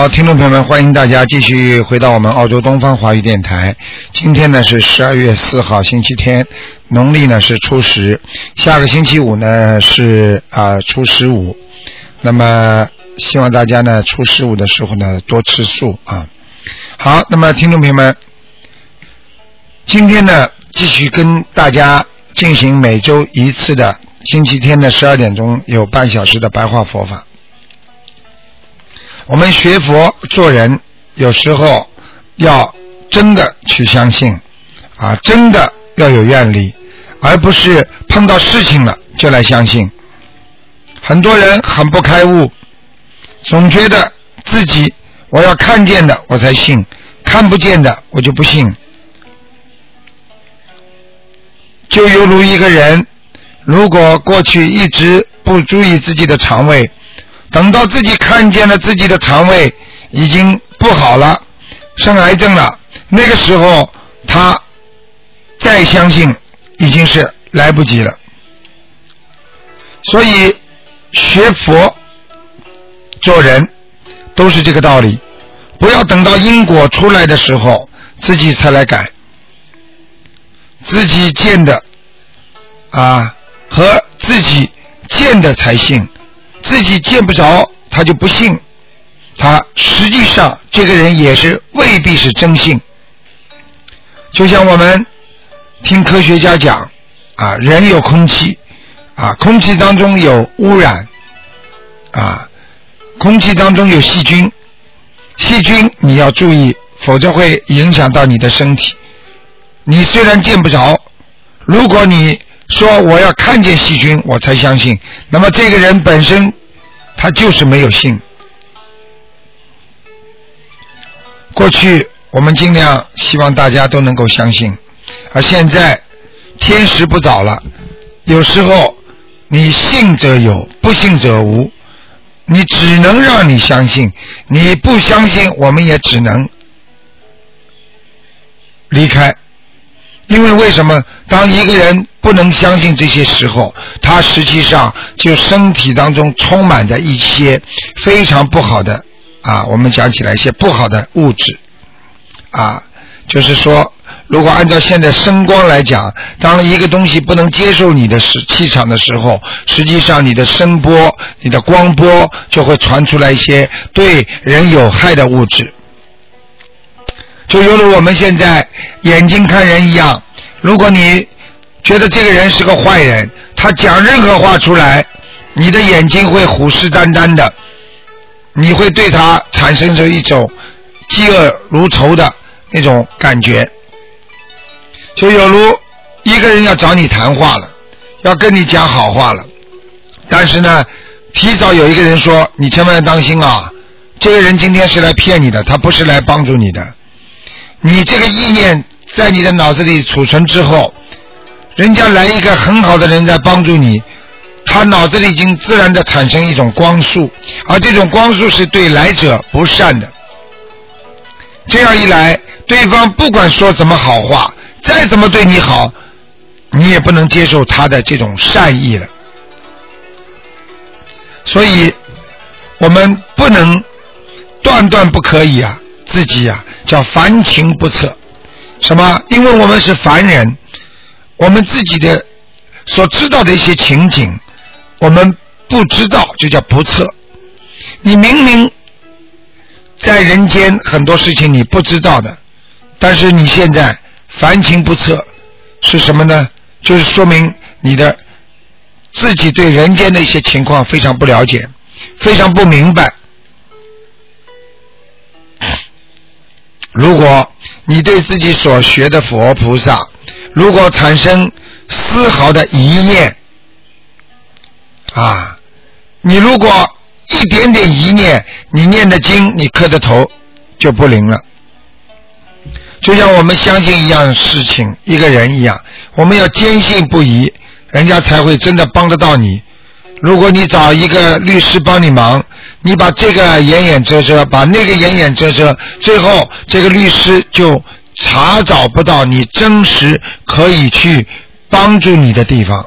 好，听众朋友们，欢迎大家继续回到我们澳洲东方华语电台。今天呢是十二月四号，星期天，农历呢是初十，下个星期五呢是啊初十五。那么希望大家呢初十五的时候呢多吃素啊。好，那么听众朋友们，今天呢继续跟大家进行每周一次的星期天的十二点钟有半小时的白话佛法。我们学佛做人，有时候要真的去相信，啊，真的要有愿力，而不是碰到事情了就来相信。很多人很不开悟，总觉得自己我要看见的我才信，看不见的我就不信。就犹如一个人，如果过去一直不注意自己的肠胃。等到自己看见了自己的肠胃已经不好了，生癌症了，那个时候他再相信已经是来不及了。所以学佛做人都是这个道理，不要等到因果出来的时候自己才来改，自己见的啊和自己见的才信。自己见不着，他就不信。他实际上这个人也是未必是真信。就像我们听科学家讲啊，人有空气啊，空气当中有污染啊，空气当中有细菌，细菌你要注意，否则会影响到你的身体。你虽然见不着，如果你。说我要看见细菌，我才相信。那么这个人本身，他就是没有信。过去我们尽量希望大家都能够相信，而现在天时不早了。有时候你信则有，不信则无。你只能让你相信，你不相信，我们也只能离开。因为为什么？当一个人不能相信这些时候，他实际上就身体当中充满着一些非常不好的啊，我们讲起来一些不好的物质啊，就是说，如果按照现在声光来讲，当一个东西不能接受你的时气场的时候，实际上你的声波、你的光波就会传出来一些对人有害的物质。就犹如我们现在眼睛看人一样，如果你觉得这个人是个坏人，他讲任何话出来，你的眼睛会虎视眈眈的，你会对他产生出一种嫉恶如仇的那种感觉。就有如一个人要找你谈话了，要跟你讲好话了，但是呢，提早有一个人说你千万要当心啊，这个人今天是来骗你的，他不是来帮助你的。你这个意念在你的脑子里储存之后，人家来一个很好的人在帮助你，他脑子里已经自然的产生一种光束，而这种光束是对来者不善的。这样一来，对方不管说怎么好话，再怎么对你好，你也不能接受他的这种善意了。所以，我们不能断断不可以啊。自己啊，叫凡情不测，什么？因为我们是凡人，我们自己的所知道的一些情景，我们不知道，就叫不测。你明明在人间很多事情你不知道的，但是你现在凡情不测，是什么呢？就是说明你的自己对人间的一些情况非常不了解，非常不明白。如果你对自己所学的佛菩萨，如果产生丝毫的疑念，啊，你如果一点点疑念，你念的经，你磕的头就不灵了。就像我们相信一样事情，一个人一样，我们要坚信不疑，人家才会真的帮得到你。如果你找一个律师帮你忙，你把这个掩掩遮遮，把那个掩掩遮遮，最后这个律师就查找不到你真实可以去帮助你的地方。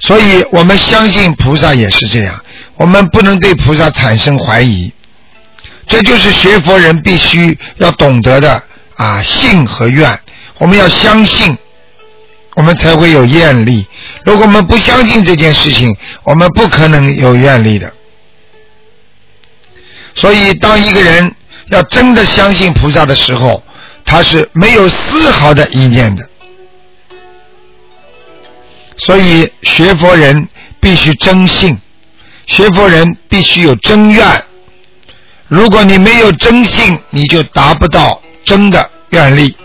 所以我们相信菩萨也是这样，我们不能对菩萨产生怀疑。这就是学佛人必须要懂得的啊，信和愿。我们要相信，我们才会有愿力。如果我们不相信这件事情，我们不可能有愿力的。所以，当一个人要真的相信菩萨的时候，他是没有丝毫的意念的。所以，学佛人必须真信，学佛人必须有真愿。如果你没有真信，你就达不到真的愿力。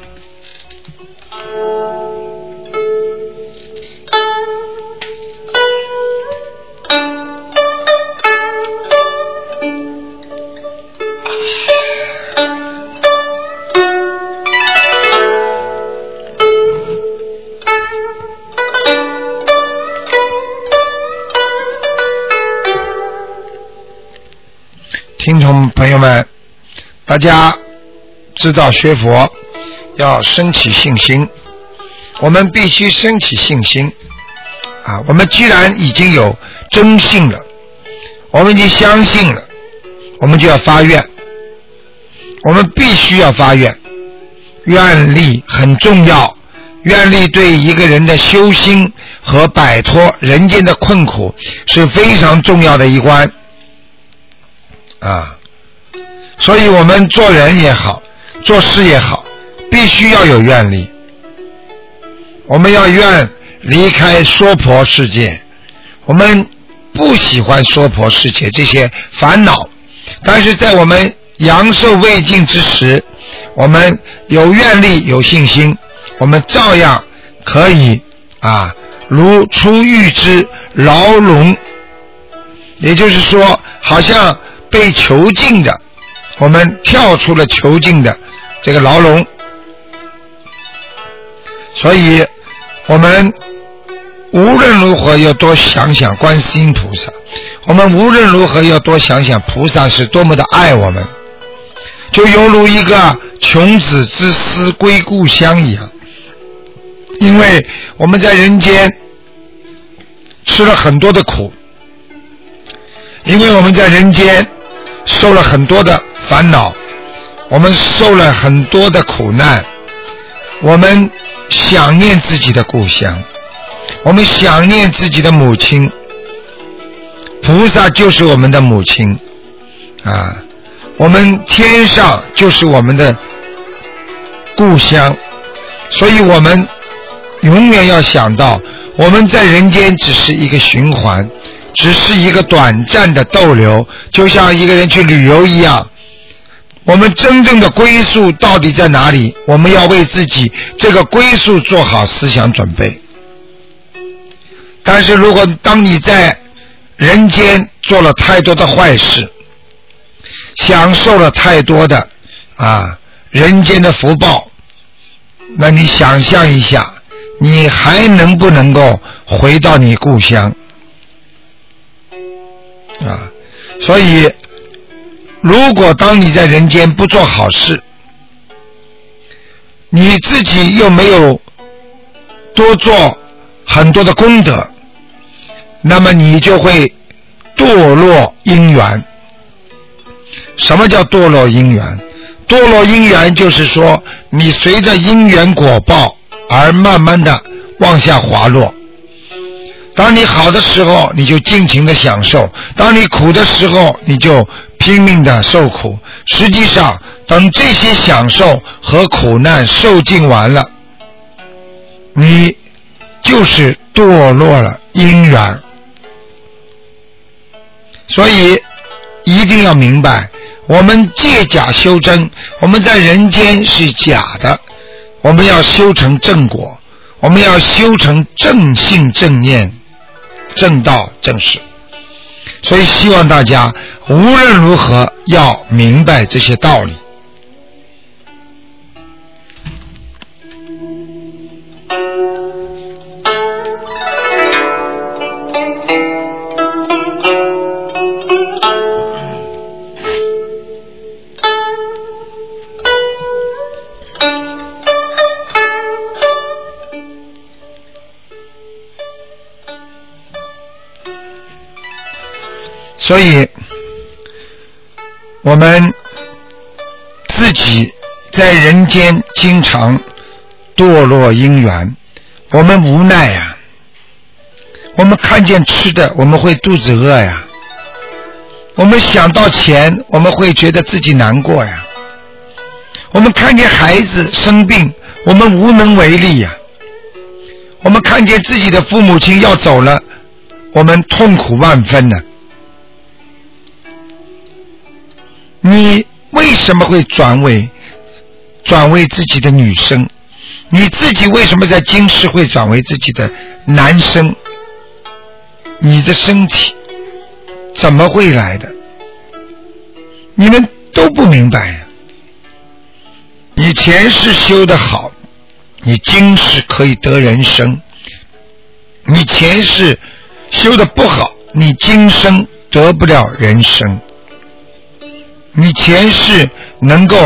家知道学佛要升起信心，我们必须升起信心啊！我们既然已经有真信了，我们已经相信了，我们就要发愿，我们必须要发愿，愿力很重要，愿力对一个人的修心和摆脱人间的困苦是非常重要的一关。啊，所以我们做人也好，做事也好，必须要有愿力。我们要愿离开娑婆世界，我们不喜欢娑婆世界这些烦恼，但是在我们阳寿未尽之时，我们有愿力、有信心，我们照样可以啊，如出狱之牢笼，也就是说，好像。被囚禁的，我们跳出了囚禁的这个牢笼，所以我们无论如何要多想想观世音菩萨，我们无论如何要多想想菩萨是多么的爱我们，就犹如一个穷子之思归故乡一样，因为我们在人间吃了很多的苦，因为我们在人间。受了很多的烦恼，我们受了很多的苦难，我们想念自己的故乡，我们想念自己的母亲。菩萨就是我们的母亲啊，我们天上就是我们的故乡，所以我们永远要想到，我们在人间只是一个循环。只是一个短暂的逗留，就像一个人去旅游一样。我们真正的归宿到底在哪里？我们要为自己这个归宿做好思想准备。但是如果当你在人间做了太多的坏事，享受了太多的啊人间的福报，那你想象一下，你还能不能够回到你故乡？啊，所以，如果当你在人间不做好事，你自己又没有多做很多的功德，那么你就会堕落因缘。什么叫堕落因缘？堕落因缘就是说，你随着因缘果报而慢慢的往下滑落。当你好的时候，你就尽情的享受；当你苦的时候，你就拼命的受苦。实际上，等这些享受和苦难受尽完了，你就是堕落了因缘。所以，一定要明白，我们借假修真，我们在人间是假的，我们要修成正果，我们要修成正信正念。正道正事，所以希望大家无论如何要明白这些道理。所以，我们自己在人间经常堕落因缘，我们无奈呀。我们看见吃的，我们会肚子饿呀。我们想到钱，我们会觉得自己难过呀。我们看见孩子生病，我们无能为力呀。我们看见自己的父母亲要走了，我们痛苦万分呢。你为什么会转为转为自己的女生？你自己为什么在今世会转为自己的男生？你的身体怎么会来的？你们都不明白呀！你前世修的好，你今世可以得人生；你前世修的不好，你今生得不了人生。你前世能够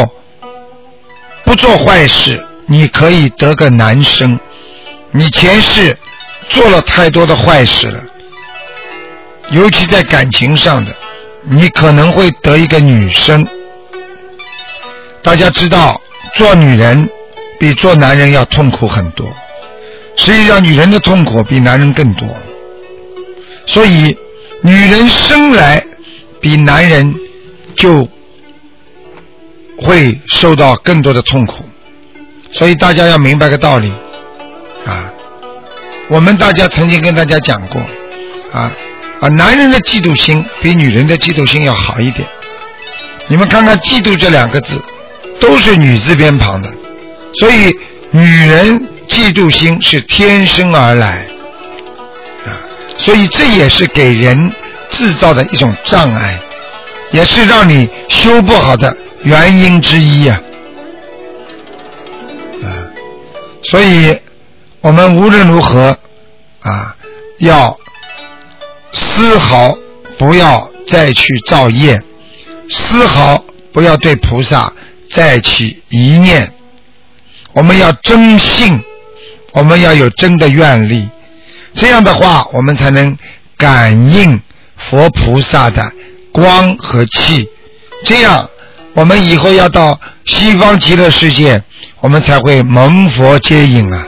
不做坏事，你可以得个男生；你前世做了太多的坏事了，尤其在感情上的，你可能会得一个女生。大家知道，做女人比做男人要痛苦很多。实际上，女人的痛苦比男人更多。所以，女人生来比男人就。会受到更多的痛苦，所以大家要明白个道理啊！我们大家曾经跟大家讲过啊啊，男人的嫉妒心比女人的嫉妒心要好一点。你们看看“嫉妒”这两个字，都是女字边旁的，所以女人嫉妒心是天生而来啊，所以这也是给人制造的一种障碍，也是让你修不好的。原因之一呀，啊，所以我们无论如何啊，要丝毫不要再去造业，丝毫不要对菩萨再起一念。我们要真信，我们要有真的愿力，这样的话，我们才能感应佛菩萨的光和气，这样。我们以后要到西方极乐世界，我们才会蒙佛接引啊！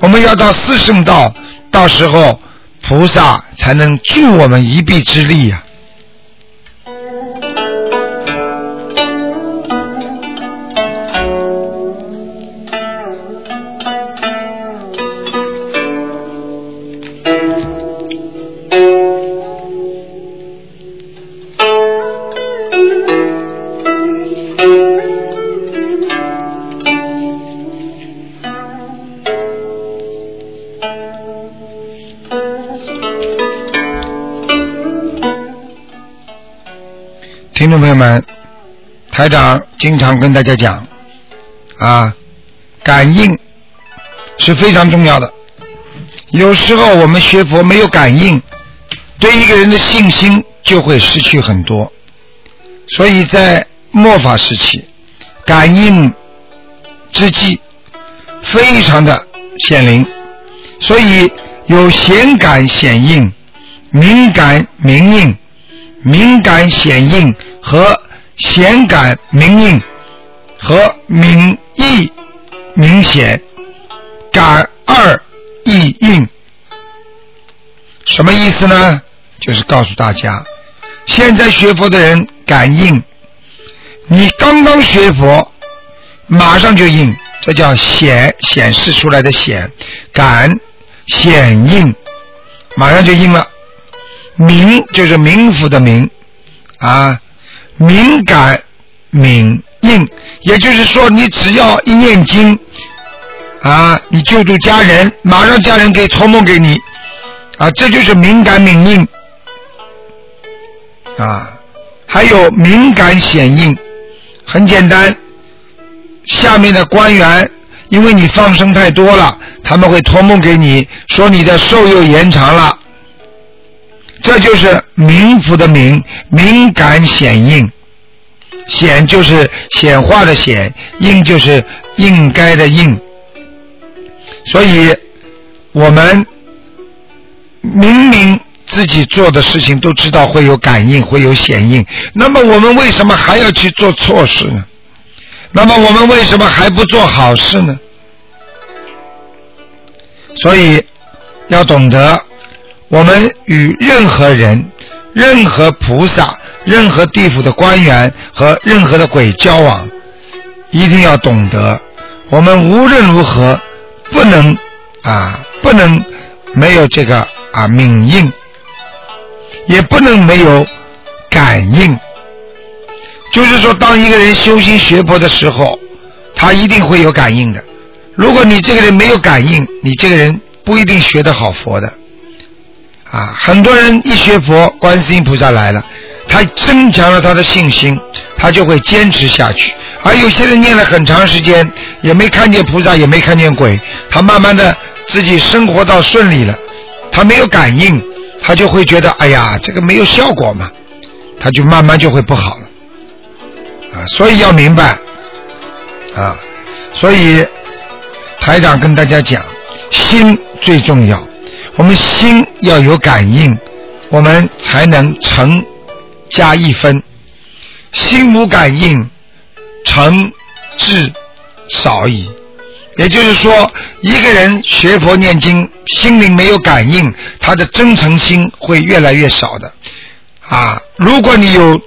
我们要到四圣道，到时候菩萨才能助我们一臂之力呀。朋友们，台长经常跟大家讲啊，感应是非常重要的。有时候我们学佛没有感应，对一个人的信心就会失去很多。所以在末法时期，感应之际非常的显灵，所以有显感显应、敏感明应。敏感显应和显感明应和敏意明显感二意应，什么意思呢？就是告诉大家，现在学佛的人感应，你刚刚学佛，马上就应，这叫显显示出来的显感显应，马上就应了。明就是冥府的冥，啊，敏感敏应，也就是说，你只要一念经，啊，你救助家人，马上家人可以托梦给你，啊，这就是敏感敏应。啊，还有敏感显应，很简单，下面的官员因为你放生太多了，他们会托梦给你说你的寿又延长了，这就是冥府的冥，敏感显应，显就是显化的显，应就是应该的应，所以我们明明。自己做的事情都知道会有感应，会有显应。那么我们为什么还要去做错事呢？那么我们为什么还不做好事呢？所以要懂得，我们与任何人、任何菩萨、任何地府的官员和任何的鬼交往，一定要懂得，我们无论如何不能啊，不能没有这个啊敏应。也不能没有感应，就是说，当一个人修心学佛的时候，他一定会有感应的。如果你这个人没有感应，你这个人不一定学得好佛的。啊，很多人一学佛，观世音菩萨来了，他增强了他的信心，他就会坚持下去。而有些人念了很长时间，也没看见菩萨，也没看见鬼，他慢慢的自己生活到顺利了，他没有感应。他就会觉得，哎呀，这个没有效果嘛，他就慢慢就会不好了，啊，所以要明白，啊，所以台长跟大家讲，心最重要，我们心要有感应，我们才能成加一分，心无感应，成智少矣。也就是说，一个人学佛念经，心灵没有感应，他的真诚心会越来越少的。啊，如果你有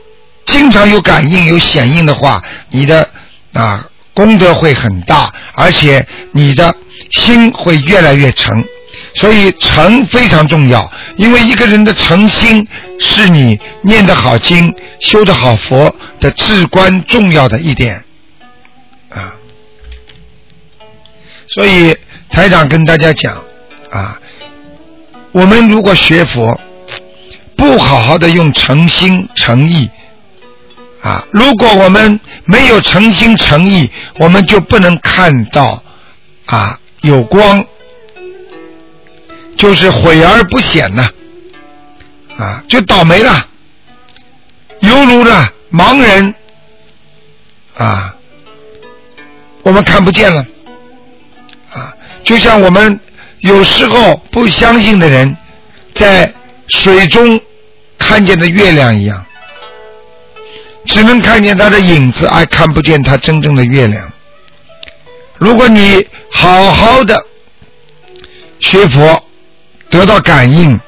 经常有感应、有显应的话，你的啊功德会很大，而且你的心会越来越诚。所以诚非常重要，因为一个人的诚心是你念得好经、修得好佛的至关重要的一点啊。所以台长跟大家讲啊，我们如果学佛，不好好的用诚心诚意啊，如果我们没有诚心诚意，我们就不能看到啊有光，就是毁而不显呐，啊就倒霉了，犹如呢盲人啊，我们看不见了。啊就像我们有时候不相信的人，在水中看见的月亮一样，只能看见它的影子，而看不见它真正的月亮。如果你好好的学佛，得到感应，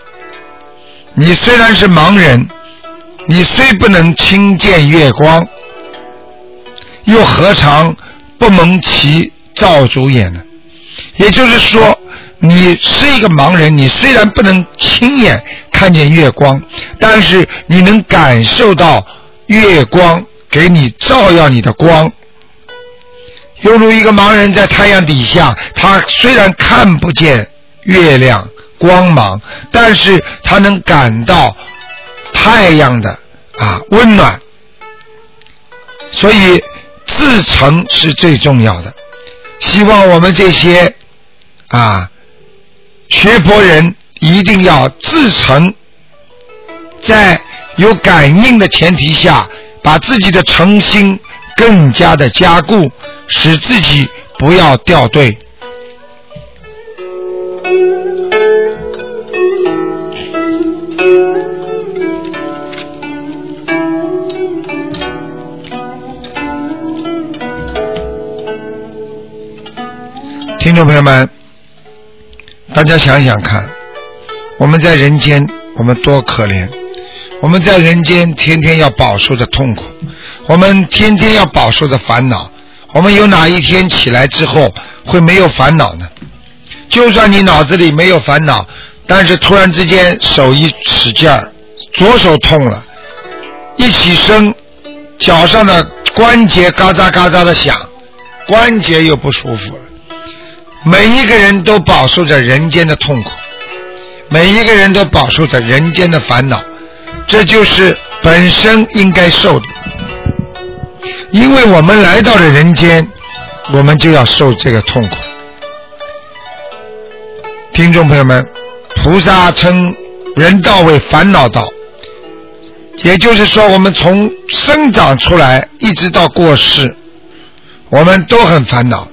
你虽然是盲人，你虽不能亲见月光，又何尝不蒙其造主眼呢？也就是说，你是一个盲人，你虽然不能亲眼看见月光，但是你能感受到月光给你照耀你的光。犹如一个盲人在太阳底下，他虽然看不见月亮光芒，但是他能感到太阳的啊温暖。所以自成是最重要的。希望我们这些。啊，学佛人一定要自诚，在有感应的前提下，把自己的诚心更加的加固，使自己不要掉队。听众朋友们。大家想想看，我们在人间，我们多可怜！我们在人间天天要饱受着痛苦，我们天天要饱受着烦恼。我们有哪一天起来之后会没有烦恼呢？就算你脑子里没有烦恼，但是突然之间手一使劲儿，左手痛了，一起身，脚上的关节嘎喳嘎喳的响，关节又不舒服了。每一个人都饱受着人间的痛苦，每一个人都饱受着人间的烦恼，这就是本身应该受的，因为我们来到了人间，我们就要受这个痛苦。听众朋友们，菩萨称人道为烦恼道，也就是说，我们从生长出来一直到过世，我们都很烦恼，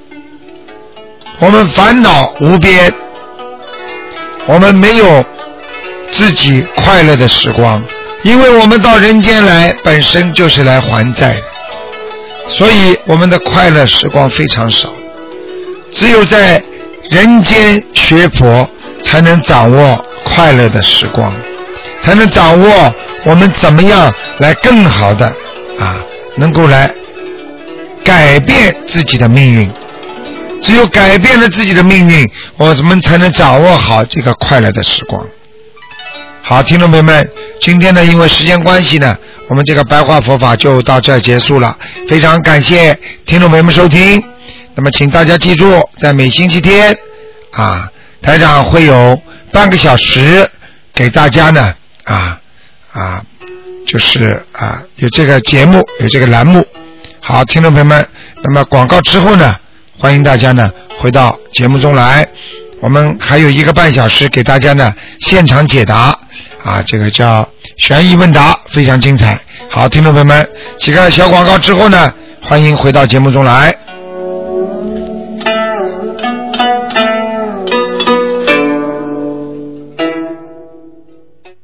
我们烦恼无边，我们没有自己快乐的时光。因为我们到人间来，本身就是来还债的，所以我们的快乐时光非常少。只有在人间学佛，才能掌握快乐的时光，才能掌握我们怎么样来更好的啊，能够来改变自己的命运。只有改变了自己的命运，我们才能掌握好这个快乐的时光。好，听众朋友们，今天呢，因为时间关系呢，我们这个白话佛法就到这结束了。非常感谢听众朋友们收听。那么，请大家记住，在每星期天啊，台长会有半个小时给大家呢啊啊，就是啊有这个节目，有这个栏目。好，听众朋友们，那么广告之后呢，欢迎大家呢回到节目中来。我们还有一个半小时给大家呢现场解答啊，这个叫悬疑问答，非常精彩。好，听众朋友们，几个小广告之后呢，欢迎回到节目中来。